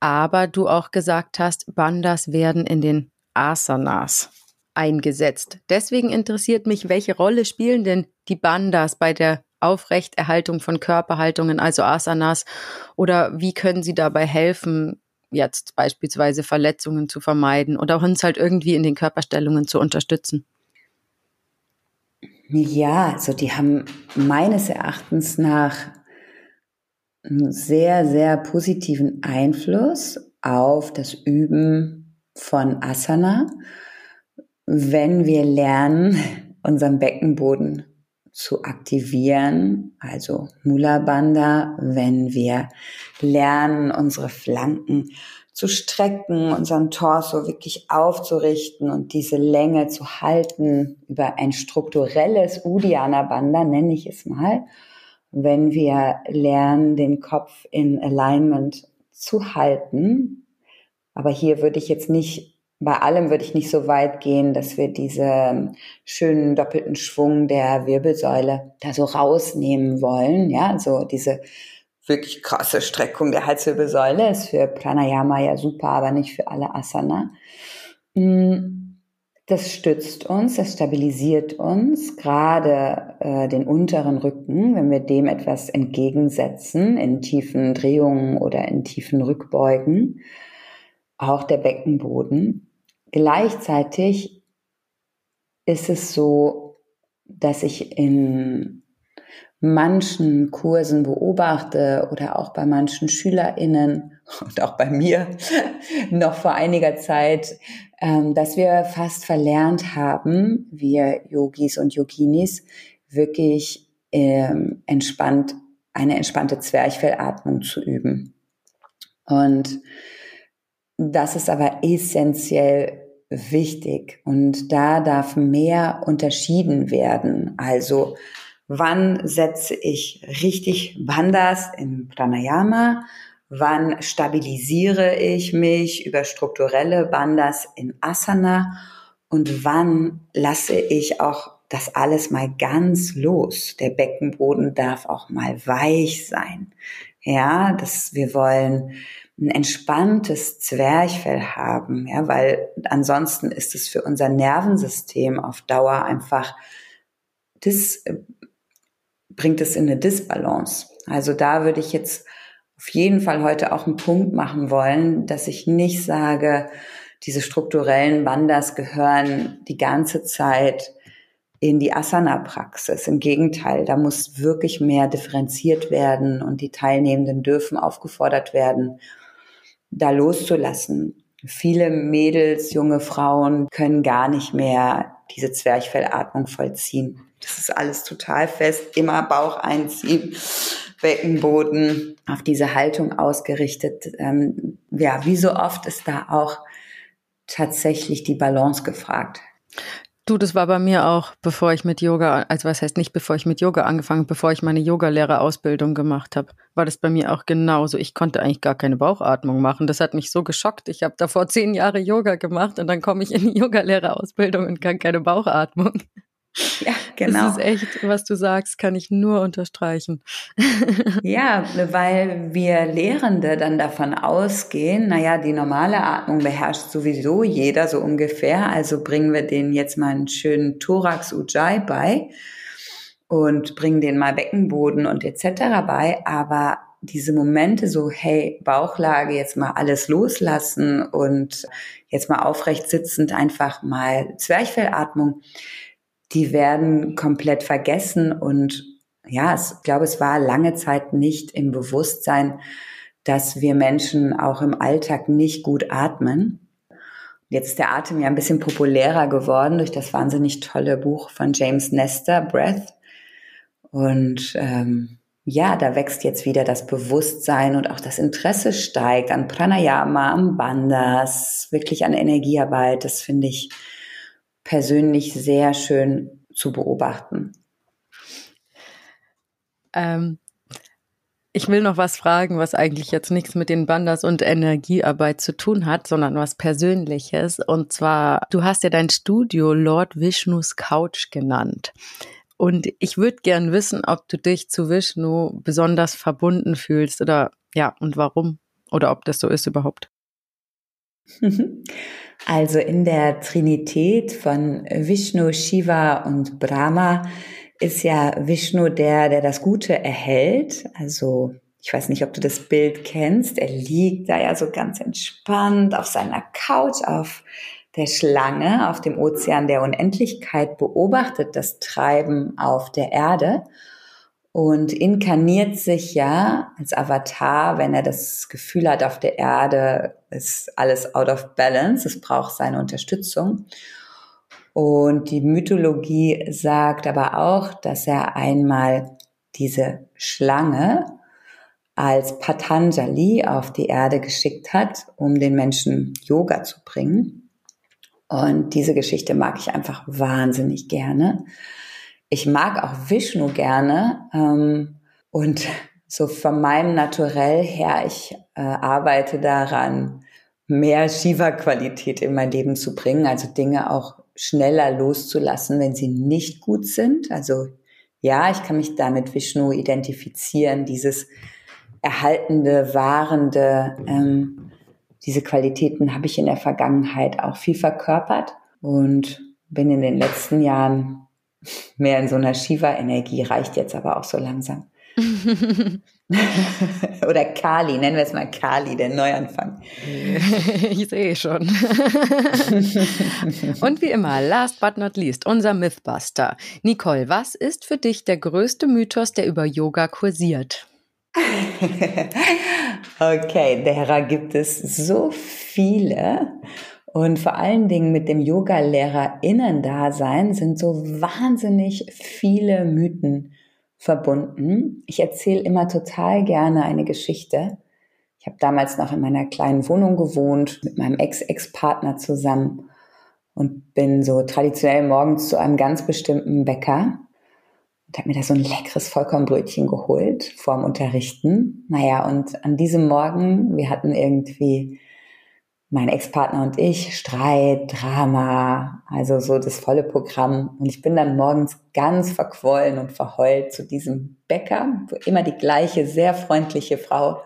aber du auch gesagt hast, Bandas werden in den Asanas eingesetzt. Deswegen interessiert mich, welche Rolle spielen denn die Bandas bei der Aufrechterhaltung von Körperhaltungen, also Asanas, oder wie können sie dabei helfen, jetzt beispielsweise Verletzungen zu vermeiden oder uns halt irgendwie in den Körperstellungen zu unterstützen? Ja, also die haben meines Erachtens nach einen sehr, sehr positiven Einfluss auf das Üben von Asana, wenn wir lernen, unseren Beckenboden zu aktivieren, also Mula Bandha, wenn wir lernen, unsere Flanken zu strecken, unseren Torso wirklich aufzurichten und diese Länge zu halten über ein strukturelles Uddiyana Bandha, nenne ich es mal. Wenn wir lernen, den Kopf in Alignment zu halten, aber hier würde ich jetzt nicht bei allem würde ich nicht so weit gehen, dass wir diesen schönen doppelten Schwung der Wirbelsäule da so rausnehmen wollen. Ja, so diese wirklich krasse Streckung der Halswirbelsäule ist für Pranayama ja super, aber nicht für alle Asana. Mm, das stützt uns, das stabilisiert uns, gerade äh, den unteren Rücken, wenn wir dem etwas entgegensetzen, in tiefen Drehungen oder in tiefen Rückbeugen. Auch der Beckenboden. Gleichzeitig ist es so, dass ich in manchen Kursen beobachte oder auch bei manchen SchülerInnen und auch bei mir noch vor einiger Zeit, ähm, dass wir fast verlernt haben, wir Yogis und Yoginis, wirklich ähm, entspannt, eine entspannte Zwerchfellatmung zu üben. Und das ist aber essentiell wichtig und da darf mehr unterschieden werden. Also wann setze ich richtig Bandhas im Pranayama? Wann stabilisiere ich mich über strukturelle Bandhas in Asana? Und wann lasse ich auch das alles mal ganz los? Der Beckenboden darf auch mal weich sein. Ja, dass wir wollen ein entspanntes Zwerchfell haben, ja, weil ansonsten ist es für unser Nervensystem auf Dauer einfach, das bringt es in eine Disbalance. Also da würde ich jetzt auf jeden Fall heute auch einen Punkt machen wollen, dass ich nicht sage, diese strukturellen Wanders gehören die ganze Zeit in die Asana-Praxis. Im Gegenteil, da muss wirklich mehr differenziert werden und die Teilnehmenden dürfen aufgefordert werden, da loszulassen. Viele Mädels, junge Frauen können gar nicht mehr diese Zwerchfellatmung vollziehen. Das ist alles total fest, immer Bauch einziehen, Beckenboden auf diese Haltung ausgerichtet. Ähm, ja, wie so oft ist da auch tatsächlich die Balance gefragt. Du, das war bei mir auch, bevor ich mit Yoga, also was heißt nicht, bevor ich mit Yoga angefangen, bevor ich meine Yogalehrerausbildung gemacht habe, war das bei mir auch genauso. Ich konnte eigentlich gar keine Bauchatmung machen. Das hat mich so geschockt. Ich habe davor zehn Jahre Yoga gemacht und dann komme ich in die Yogalehrerausbildung und kann keine Bauchatmung. Ja, genau. Das ist echt, was du sagst, kann ich nur unterstreichen. ja, weil wir Lehrende dann davon ausgehen, naja, die normale Atmung beherrscht sowieso jeder so ungefähr, also bringen wir denen jetzt mal einen schönen Thorax Ujjayi bei und bringen denen mal Beckenboden und etc. bei, aber diese Momente so, hey, Bauchlage, jetzt mal alles loslassen und jetzt mal aufrecht sitzend einfach mal Zwerchfellatmung, die werden komplett vergessen und ja, ich glaube, es war lange Zeit nicht im Bewusstsein, dass wir Menschen auch im Alltag nicht gut atmen. Jetzt ist der Atem ja ein bisschen populärer geworden durch das wahnsinnig tolle Buch von James Nestor, Breath. Und ähm, ja, da wächst jetzt wieder das Bewusstsein und auch das Interesse steigt an Pranayama, am Bandhas, wirklich an Energiearbeit. Das finde ich persönlich sehr schön zu beobachten. Ähm, ich will noch was fragen, was eigentlich jetzt nichts mit den Bandas und Energiearbeit zu tun hat, sondern was Persönliches. Und zwar, du hast ja dein Studio Lord Vishnus Couch genannt. Und ich würde gern wissen, ob du dich zu Vishnu besonders verbunden fühlst oder ja, und warum. oder ob das so ist überhaupt. Also in der Trinität von Vishnu, Shiva und Brahma ist ja Vishnu der, der das Gute erhält. Also ich weiß nicht, ob du das Bild kennst. Er liegt da ja so ganz entspannt auf seiner Couch, auf der Schlange, auf dem Ozean der Unendlichkeit, beobachtet das Treiben auf der Erde und inkarniert sich ja als Avatar, wenn er das Gefühl hat, auf der Erde ist alles out of balance, es braucht seine Unterstützung. Und die Mythologie sagt aber auch, dass er einmal diese Schlange als Patanjali auf die Erde geschickt hat, um den Menschen Yoga zu bringen. Und diese Geschichte mag ich einfach wahnsinnig gerne ich mag auch Vishnu gerne ähm, und so von meinem Naturell her, ich äh, arbeite daran, mehr Shiva-Qualität in mein Leben zu bringen, also Dinge auch schneller loszulassen, wenn sie nicht gut sind. Also ja, ich kann mich da mit Vishnu identifizieren, dieses erhaltende, wahrende, ähm, diese Qualitäten habe ich in der Vergangenheit auch viel verkörpert und bin in den letzten Jahren mehr in so einer Shiva-Energie, reicht jetzt aber auch so langsam. Oder Kali, nennen wir es mal Kali, der Neuanfang. ich sehe schon. Und wie immer, last but not least, unser Mythbuster. Nicole, was ist für dich der größte Mythos, der über Yoga kursiert? okay, derer gibt es so viele. Und vor allen Dingen mit dem Yoga-LehrerInnen-Dasein sind so wahnsinnig viele Mythen verbunden. Ich erzähle immer total gerne eine Geschichte. Ich habe damals noch in meiner kleinen Wohnung gewohnt mit meinem Ex-Ex-Partner zusammen und bin so traditionell morgens zu einem ganz bestimmten Bäcker und habe mir da so ein leckeres Vollkornbrötchen geholt vorm Unterrichten. Naja, und an diesem Morgen, wir hatten irgendwie mein Ex-Partner und ich, Streit, Drama, also so das volle Programm. Und ich bin dann morgens ganz verquollen und verheult zu diesem Bäcker, wo immer die gleiche sehr freundliche Frau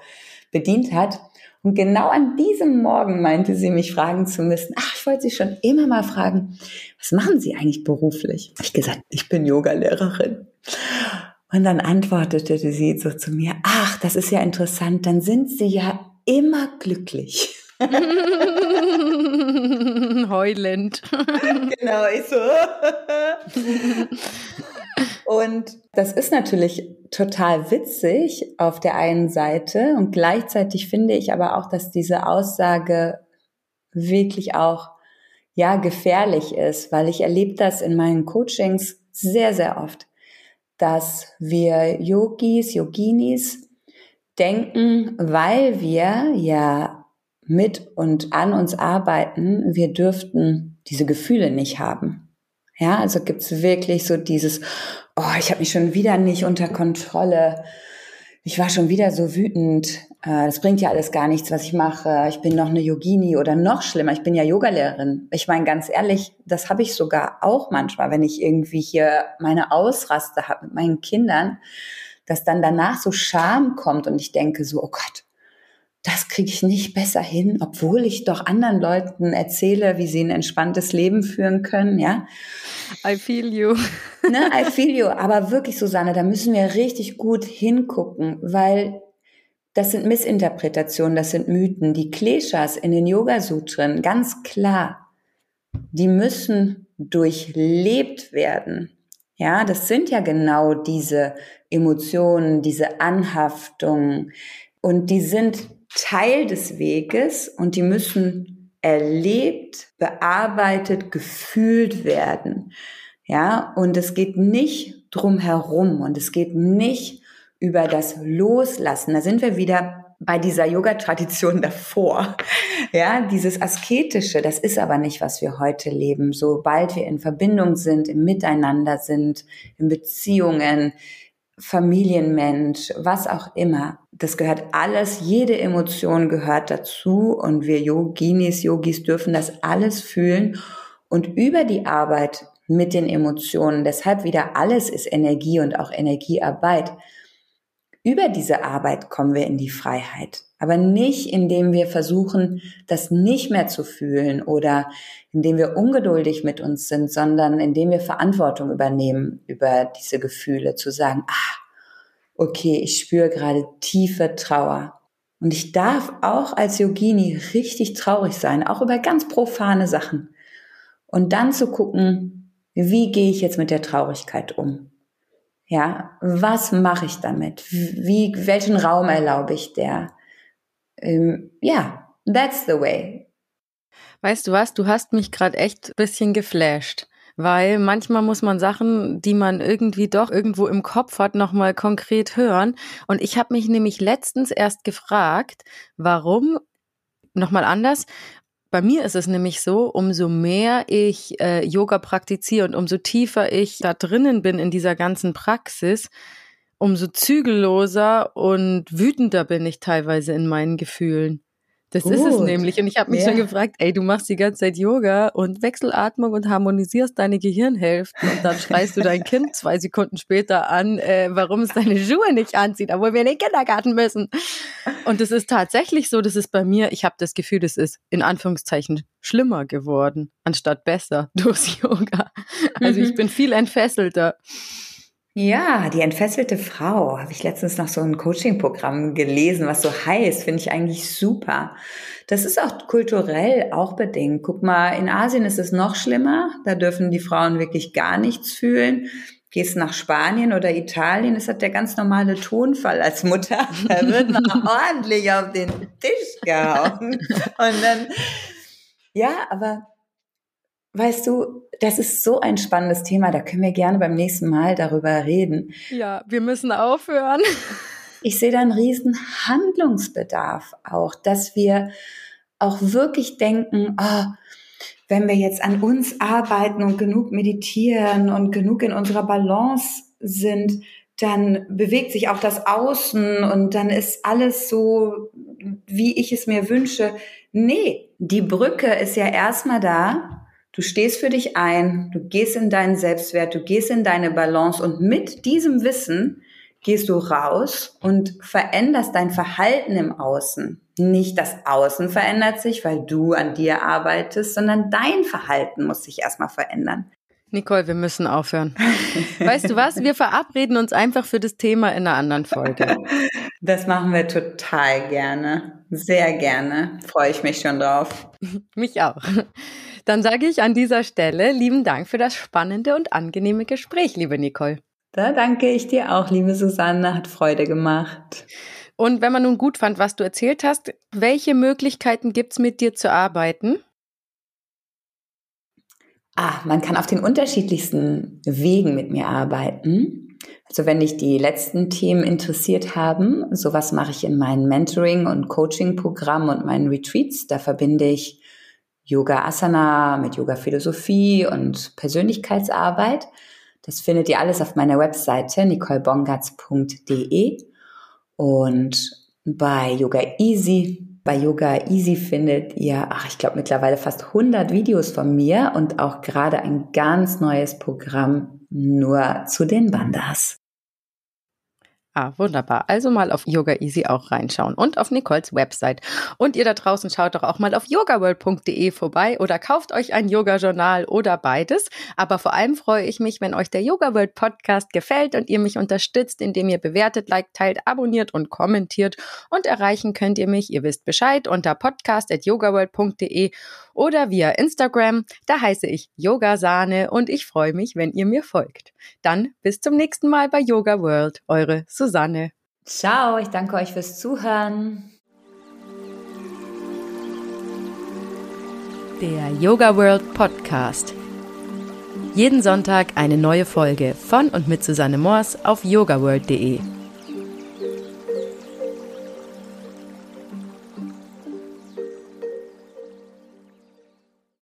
bedient hat. Und genau an diesem Morgen meinte sie, mich fragen zu müssen, ach, ich wollte Sie schon immer mal fragen, was machen Sie eigentlich beruflich? Ich gesagt, ich bin Yogalehrerin. Und dann antwortete sie so zu mir, ach, das ist ja interessant, dann sind Sie ja immer glücklich. Heulend. genau, ich so. Und das ist natürlich total witzig auf der einen Seite und gleichzeitig finde ich aber auch, dass diese Aussage wirklich auch ja gefährlich ist, weil ich erlebe das in meinen Coachings sehr sehr oft, dass wir Yogis, Yoginis denken, weil wir ja mit und an uns arbeiten, wir dürften diese Gefühle nicht haben. Ja, also gibt's wirklich so dieses, oh, ich habe mich schon wieder nicht unter Kontrolle. Ich war schon wieder so wütend. Äh, das bringt ja alles gar nichts, was ich mache. Ich bin noch eine Yogini oder noch schlimmer, ich bin ja Yogalehrerin. Ich meine, ganz ehrlich, das habe ich sogar auch manchmal, wenn ich irgendwie hier meine Ausraste habe mit meinen Kindern, dass dann danach so Scham kommt und ich denke so, oh Gott, das kriege ich nicht besser hin, obwohl ich doch anderen Leuten erzähle, wie sie ein entspanntes Leben führen können, ja. I feel you. ne, I feel you. Aber wirklich, Susanne, da müssen wir richtig gut hingucken, weil das sind Missinterpretationen, das sind Mythen. Die Kleshas in den Yoga-Sutren, ganz klar, die müssen durchlebt werden. Ja, das sind ja genau diese Emotionen, diese Anhaftungen. Und die sind Teil des Weges und die müssen erlebt, bearbeitet, gefühlt werden. Ja, und es geht nicht drum herum und es geht nicht über das Loslassen. Da sind wir wieder bei dieser Yoga-Tradition davor. Ja, dieses Asketische, das ist aber nicht, was wir heute leben. Sobald wir in Verbindung sind, im Miteinander sind, in Beziehungen, Familienmensch, was auch immer. Das gehört alles, jede Emotion gehört dazu und wir Yoginis, Yogis dürfen das alles fühlen und über die Arbeit mit den Emotionen, deshalb wieder alles ist Energie und auch Energiearbeit. Über diese Arbeit kommen wir in die Freiheit. Aber nicht, indem wir versuchen, das nicht mehr zu fühlen oder indem wir ungeduldig mit uns sind, sondern indem wir Verantwortung übernehmen über diese Gefühle, zu sagen, ah, okay, ich spüre gerade tiefe Trauer. Und ich darf auch als Yogini richtig traurig sein, auch über ganz profane Sachen. Und dann zu gucken, wie gehe ich jetzt mit der Traurigkeit um? Ja, was mache ich damit? Wie, welchen Raum erlaube ich der? Ähm, ja, that's the way. Weißt du was? Du hast mich gerade echt ein bisschen geflasht weil manchmal muss man Sachen, die man irgendwie doch irgendwo im Kopf hat, nochmal konkret hören. Und ich habe mich nämlich letztens erst gefragt, warum, nochmal anders, bei mir ist es nämlich so, umso mehr ich äh, Yoga praktiziere und umso tiefer ich da drinnen bin in dieser ganzen Praxis, umso zügelloser und wütender bin ich teilweise in meinen Gefühlen. Das Gut. ist es nämlich. Und ich habe mich ja. schon gefragt, ey, du machst die ganze Zeit Yoga und Wechselatmung und harmonisierst deine Gehirnhälften und dann schreist du dein Kind zwei Sekunden später an, äh, warum es deine Schuhe nicht anzieht, obwohl wir in den Kindergarten müssen. Und es ist tatsächlich so, das ist bei mir, ich habe das Gefühl, das ist in Anführungszeichen schlimmer geworden, anstatt besser durchs Yoga. Also ich mhm. bin viel entfesselter. Ja, die entfesselte Frau. Habe ich letztens noch so ein Coaching-Programm gelesen, was so heißt, finde ich eigentlich super. Das ist auch kulturell auch bedingt. Guck mal, in Asien ist es noch schlimmer. Da dürfen die Frauen wirklich gar nichts fühlen. Gehst nach Spanien oder Italien, ist hat der ganz normale Tonfall als Mutter. Da wird man ordentlich auf den Tisch gehauen. Und dann, ja, aber Weißt du, das ist so ein spannendes Thema, da können wir gerne beim nächsten Mal darüber reden. Ja, wir müssen aufhören. Ich sehe da einen riesen Handlungsbedarf auch, dass wir auch wirklich denken, oh, wenn wir jetzt an uns arbeiten und genug meditieren und genug in unserer Balance sind, dann bewegt sich auch das Außen und dann ist alles so, wie ich es mir wünsche. Nee, die Brücke ist ja erstmal da, Du stehst für dich ein, du gehst in deinen Selbstwert, du gehst in deine Balance und mit diesem Wissen gehst du raus und veränderst dein Verhalten im Außen. Nicht das Außen verändert sich, weil du an dir arbeitest, sondern dein Verhalten muss sich erstmal verändern. Nicole, wir müssen aufhören. Weißt du was? Wir verabreden uns einfach für das Thema in einer anderen Folge. Das machen wir total gerne. Sehr gerne. Freue ich mich schon drauf. mich auch. Dann sage ich an dieser Stelle lieben Dank für das spannende und angenehme Gespräch, liebe Nicole. Da danke ich dir auch, liebe Susanne, hat Freude gemacht. Und wenn man nun gut fand, was du erzählt hast, welche Möglichkeiten gibt es mit dir zu arbeiten? Ah, man kann auf den unterschiedlichsten Wegen mit mir arbeiten. Also wenn dich die letzten Themen interessiert haben, sowas mache ich in meinen Mentoring- und Coaching-Programmen und meinen Retreats. Da verbinde ich Yoga Asana, mit Yoga Philosophie und Persönlichkeitsarbeit. Das findet ihr alles auf meiner Webseite nicolebongatz.de und bei Yoga Easy. Bei Yoga Easy findet ihr, ach, ich glaube mittlerweile fast 100 Videos von mir und auch gerade ein ganz neues Programm nur zu den Bandas. Ah, wunderbar. Also mal auf Yoga Easy auch reinschauen und auf Nicoles Website. Und ihr da draußen schaut doch auch mal auf yogaworld.de vorbei oder kauft euch ein Yoga-Journal oder beides. Aber vor allem freue ich mich, wenn euch der Yoga World Podcast gefällt und ihr mich unterstützt, indem ihr bewertet, liked, teilt, abonniert und kommentiert. Und erreichen könnt ihr mich, ihr wisst Bescheid, unter podcast.yogaworld.de oder via Instagram. Da heiße ich Yogasahne und ich freue mich, wenn ihr mir folgt. Dann bis zum nächsten Mal bei Yoga World. Eure Susanne. Ciao, ich danke euch fürs Zuhören. Der Yoga World Podcast. Jeden Sonntag eine neue Folge von und mit Susanne Moors auf yogaworld.de.